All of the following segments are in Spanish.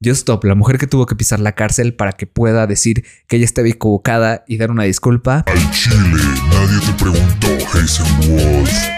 Just Stop, la mujer que tuvo que pisar la cárcel para que pueda decir que ella estaba equivocada y dar una disculpa. Al chile, nadie te preguntó, Hazel Walls.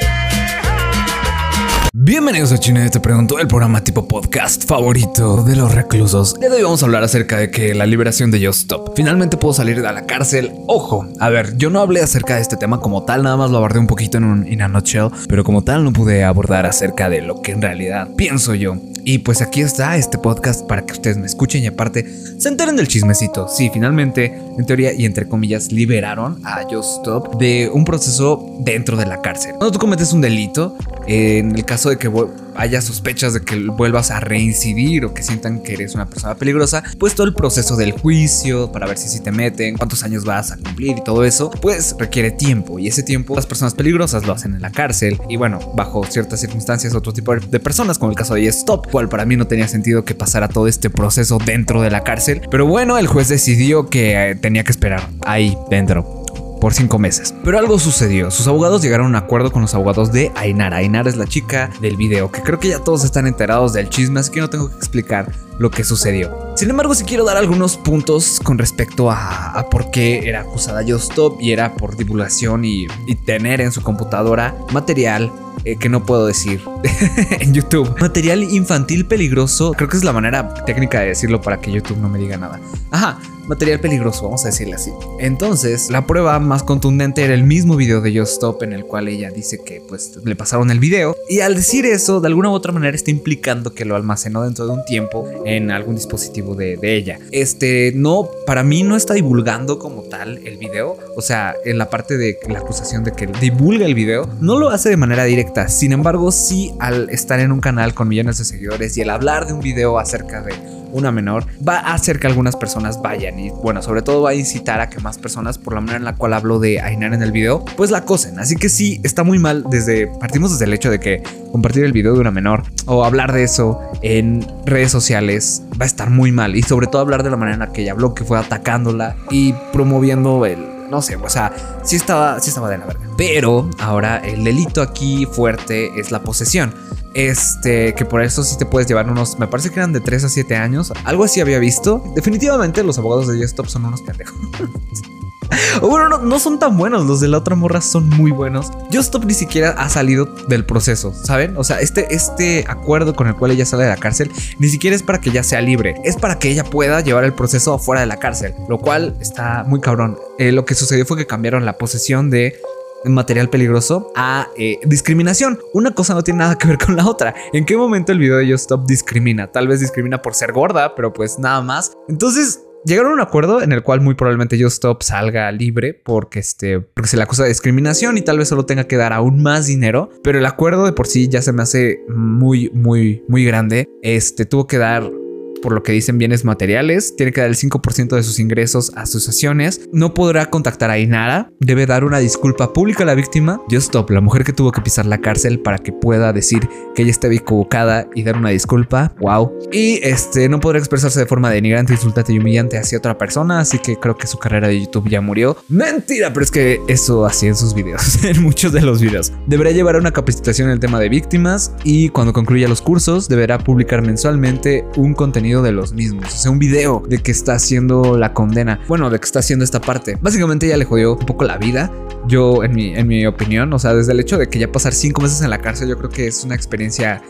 Bienvenidos a Chile Te Pregunto, el programa tipo podcast favorito de los reclusos. De hoy vamos a hablar acerca de que la liberación de Just Stop. Finalmente puedo salir de la cárcel. Ojo, a ver, yo no hablé acerca de este tema como tal, nada más lo abordé un poquito en un in a nutshell, pero como tal no pude abordar acerca de lo que en realidad pienso yo. Y pues aquí está este podcast para que ustedes me escuchen y aparte se enteren del chismecito. Sí, finalmente, en teoría y entre comillas, liberaron a Just Stop de un proceso dentro de la cárcel. Cuando tú cometes un delito, en el caso de que haya sospechas de que vuelvas a reincidir o que sientan que eres una persona peligrosa, pues todo el proceso del juicio para ver si, te meten, cuántos años vas a cumplir y todo eso, pues requiere tiempo. Y ese tiempo las personas peligrosas lo hacen en la cárcel y bueno, bajo ciertas circunstancias otro tipo de personas como el caso de Stop, cual para mí no tenía sentido que pasara todo este proceso dentro de la cárcel, pero bueno, el juez decidió que eh, tenía que esperar ahí dentro por cinco meses. Pero algo sucedió. Sus abogados llegaron a un acuerdo con los abogados de Ainara. Ainara es la chica del video, que creo que ya todos están enterados del chisme, así que no tengo que explicar lo que sucedió. Sin embargo, sí quiero dar algunos puntos con respecto a, por qué era acusada Stop y era por divulgación y, tener en su computadora material eh, que no puedo decir en YouTube. Material infantil peligroso, creo que es la manera técnica de decirlo para que YouTube no me diga nada. Ajá, material peligroso, vamos a decirle así. Entonces, la prueba más contundente era el mismo video de Just Stop en el cual ella dice que pues le pasaron el video y al decir eso, de alguna u otra manera está implicando que lo almacenó dentro de un tiempo en algún dispositivo de, ella. Este, no, para mí no está divulgando como tal el video, o sea, en la parte de la acusación de que divulga el video, no lo hace de manera directa, sin embargo, sí al estar en un canal con millones de seguidores y el hablar de un video acerca de una menor, va a hacer que algunas personas vayan y bueno, sobre todo va a incitar a que más personas, por la manera en la cual hablo de Ainar en el video, pues la acosen. Así que sí, está muy mal desde, partimos desde el hecho de que compartir el video de una menor o hablar de eso en redes sociales va a estar muy mal y sobre todo hablar de la manera en la que ella habló, que fue atacándola y promoviendo el no sé, o sea, sí estaba, sí estaba de la verga. Pero ahora el delito aquí fuerte es la posesión. Este, que por eso sí te puedes llevar unos, me parece que eran de 3 a 7 años. Algo así había visto. Definitivamente los abogados de Stop son unos pendejos. bueno, no, no, son tan buenos. Los de la otra morra son muy buenos. Stop ni siquiera ha salido del proceso, ¿saben? O sea, este, este acuerdo con el cual ella sale de la cárcel ni siquiera es para que ella sea libre. Es para que ella pueda llevar el proceso afuera de la cárcel. Lo cual está muy cabrón. Eh, lo que sucedió fue que cambiaron la posesión de material peligroso a eh, discriminación. Una cosa no tiene nada que ver con la otra. ¿En qué momento el video de Just Stop discrimina? Tal vez discrimina por ser gorda, pero pues nada más. Entonces, llegaron a un acuerdo en el cual muy probablemente Just Stop salga libre porque, este, porque se le acusa de discriminación y tal vez solo tenga que dar aún más dinero. Pero el acuerdo de por sí ya se me hace muy, muy, muy grande. Este tuvo que dar por lo que dicen bienes materiales, tiene que dar el 5% de sus ingresos a asociaciones, no podrá contactar a Inara, debe dar una disculpa pública a la víctima, Just Stop, la mujer que tuvo que pisar la cárcel para que pueda decir que ella estaba equivocada y dar una disculpa, wow. Y este no podrá expresarse de forma denigrante, insultante y humillante hacia otra persona, así que creo que su carrera de YouTube ya murió. Mentira, pero es que eso hacía en sus videos, en muchos de los videos. Deberá llevar una capacitación en el tema de víctimas y cuando concluya los cursos deberá publicar mensualmente un contenido de los mismos. O sea, un video de que está haciendo la condena. Bueno, de que está haciendo esta parte. Básicamente ya le jodió un poco la vida. Yo, en mi, en mi opinión, o sea, desde el hecho de que ya pasar cinco meses en la cárcel, yo creo que es una experiencia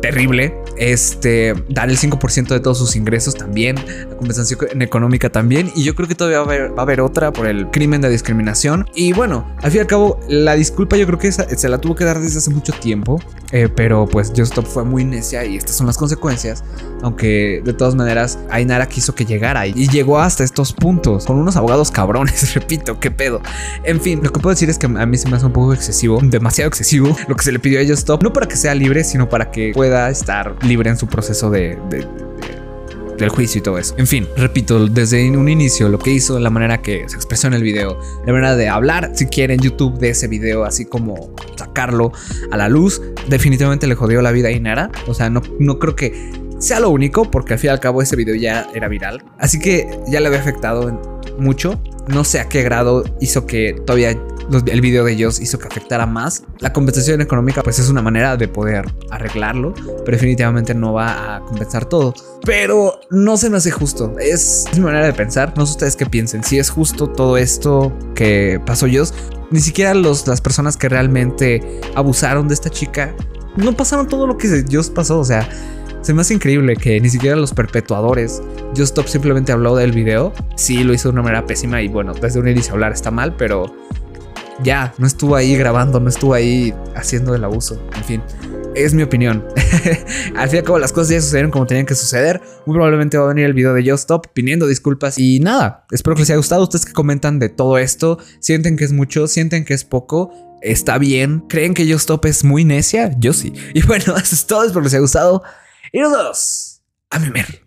terrible. Este, dar el 5% de todos sus ingresos también, la compensación económica también. Y yo creo que todavía va a, haber, otra por el crimen de discriminación. Y bueno, al fin y al cabo, la disculpa yo creo que se la tuvo que dar desde hace mucho tiempo. Eh, pero pues Just Stop fue muy necia y estas son las consecuencias. Aunque de todas maneras, Ainara quiso que llegara y llegó hasta estos puntos con unos abogados cabrones. Repito, qué pedo. En fin, lo que puedo decir es que a mí se me hace un poco excesivo, demasiado excesivo, lo que se le pidió a Just Stop. No para que sea libre, sino para que pueda estar libre en su proceso de, del juicio y todo eso. En fin, repito, desde un inicio lo que hizo, la manera que se expresó en el video, la manera de hablar, si quieren, YouTube de ese video, así como sacarlo a la luz, definitivamente le jodió la vida a Inara. O sea, no, no creo que sea lo único, porque al fin y al cabo ese video ya era viral. Así que ya le había afectado mucho. No sé a qué grado hizo que todavía el video de ellos hizo que afectara más. La compensación económica pues es una manera de poder arreglarlo, pero definitivamente no va a compensar todo. Pero no se me hace justo. Es, mi manera de pensar. No sé ustedes qué piensen. Si es justo todo esto que pasó yo, ni siquiera los, las personas que realmente abusaron de esta chica no pasaron todo lo que Just pasó. O sea, se me hace increíble que ni siquiera los perpetuadores. Just Stop simplemente habló del video. Sí, lo hizo de una manera pésima y bueno, desde un inicio hablar está mal, pero ya, no estuvo ahí grabando, no estuvo ahí haciendo el abuso. En fin, es mi opinión. al fin y al cabo, las cosas ya sucedieron como tenían que suceder. Muy probablemente va a venir el video de Just Stop pidiendo disculpas. Y nada, espero que les haya gustado. Ustedes que comentan de todo esto, sienten que es mucho, sienten que es poco. Está bien. ¿Creen que Just Stop es muy necia? Yo sí. Y bueno, eso es todo. Espero que les haya gustado. Y nos vemos a mi mer.